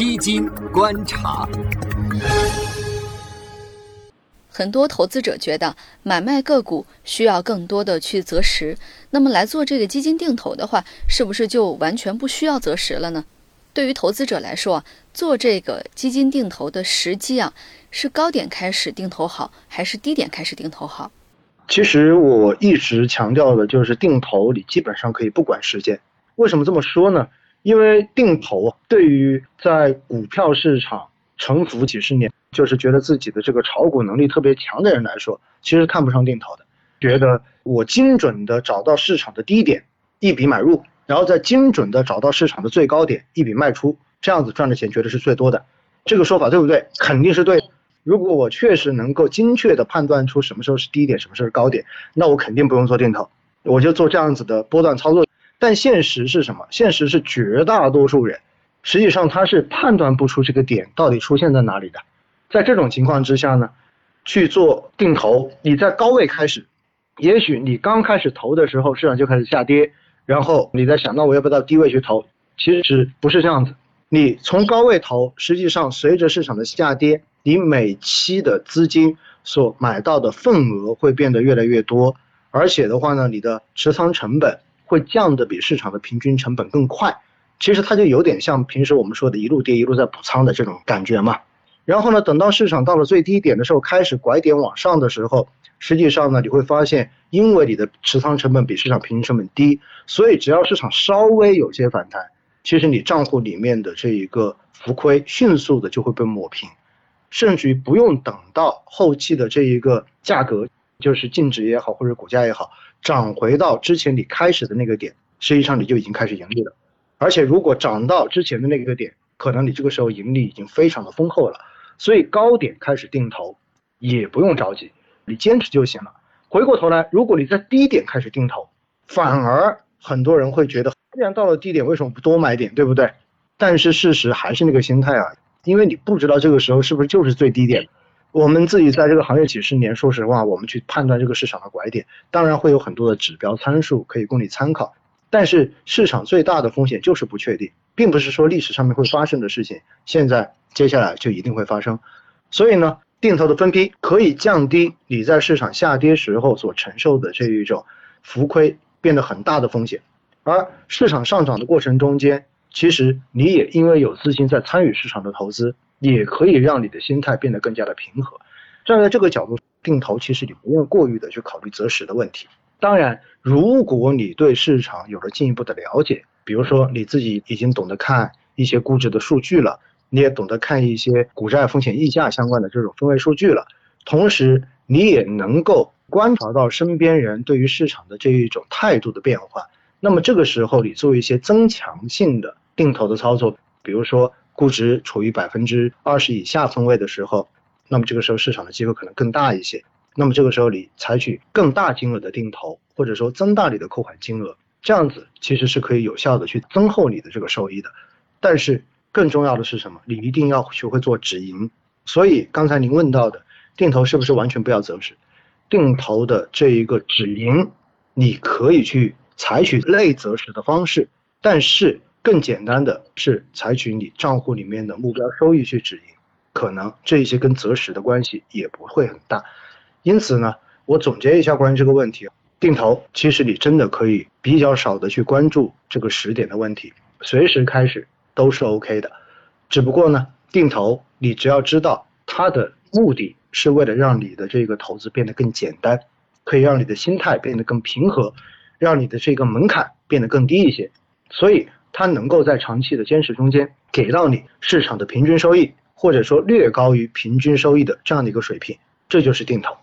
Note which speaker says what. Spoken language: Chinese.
Speaker 1: 基金观察。
Speaker 2: 很多投资者觉得买卖个股需要更多的去择时，那么来做这个基金定投的话，是不是就完全不需要择时了呢？对于投资者来说，做这个基金定投的时机啊，是高点开始定投好，还是低点开始定投好？
Speaker 3: 其实我一直强调的就是定投，你基本上可以不管时间。为什么这么说呢？因为定投对于在股票市场沉浮几十年，就是觉得自己的这个炒股能力特别强的人来说，其实看不上定投的，觉得我精准的找到市场的低点，一笔买入，然后再精准的找到市场的最高点，一笔卖出，这样子赚的钱绝对是最多的。这个说法对不对？肯定是对。如果我确实能够精确的判断出什么时候是低点，什么时候是高点，那我肯定不用做定投，我就做这样子的波段操作。但现实是什么？现实是绝大多数人，实际上他是判断不出这个点到底出现在哪里的。在这种情况之下呢，去做定投，你在高位开始，也许你刚开始投的时候市场就开始下跌，然后你在想，那我要不要到低位去投？其实不是这样子，你从高位投，实际上随着市场的下跌，你每期的资金所买到的份额会变得越来越多，而且的话呢，你的持仓成本。会降的比市场的平均成本更快，其实它就有点像平时我们说的一路跌一路在补仓的这种感觉嘛。然后呢，等到市场到了最低点的时候，开始拐点往上的时候，实际上呢，你会发现，因为你的持仓成本比市场平均成本低，所以只要市场稍微有些反弹，其实你账户里面的这一个浮亏迅速的就会被抹平，甚至于不用等到后期的这一个价格，就是净值也好或者股价也好。涨回到之前你开始的那个点，实际上你就已经开始盈利了。而且如果涨到之前的那个点，可能你这个时候盈利已经非常的丰厚了。所以高点开始定投也不用着急，你坚持就行了。回过头来，如果你在低点开始定投，反而很多人会觉得，既然到了低点，为什么不多买点，对不对？但是事实还是那个心态啊，因为你不知道这个时候是不是就是最低点。我们自己在这个行业几十年，说实话，我们去判断这个市场的拐点，当然会有很多的指标参数可以供你参考。但是市场最大的风险就是不确定，并不是说历史上面会发生的事情，现在接下来就一定会发生。所以呢，定投的分批可以降低你在市场下跌时候所承受的这一种浮亏变得很大的风险，而市场上涨的过程中间，其实你也因为有资金在参与市场的投资。也可以让你的心态变得更加的平和。站在这个角度定投，其实你不用过于的去考虑择时的问题。当然，如果你对市场有了进一步的了解，比如说你自己已经懂得看一些估值的数据了，你也懂得看一些股债风险溢价相关的这种分位数据了，同时你也能够观察到身边人对于市场的这一种态度的变化，那么这个时候你做一些增强性的定投的操作，比如说。估值处于百分之二十以下分位的时候，那么这个时候市场的机会可能更大一些。那么这个时候你采取更大金额的定投，或者说增大你的扣款金额，这样子其实是可以有效的去增厚你的这个收益的。但是更重要的是什么？你一定要学会做止盈。所以刚才您问到的定投是不是完全不要择时？定投的这一个止盈，你可以去采取类择时的方式，但是。更简单的是采取你账户里面的目标收益去止盈，可能这些跟择时的关系也不会很大。因此呢，我总结一下关于这个问题，定投其实你真的可以比较少的去关注这个时点的问题，随时开始都是 OK 的。只不过呢，定投你只要知道它的目的是为了让你的这个投资变得更简单，可以让你的心态变得更平和，让你的这个门槛变得更低一些。所以。它能够在长期的坚持中间给到你市场的平均收益，或者说略高于平均收益的这样的一个水平，这就是定投。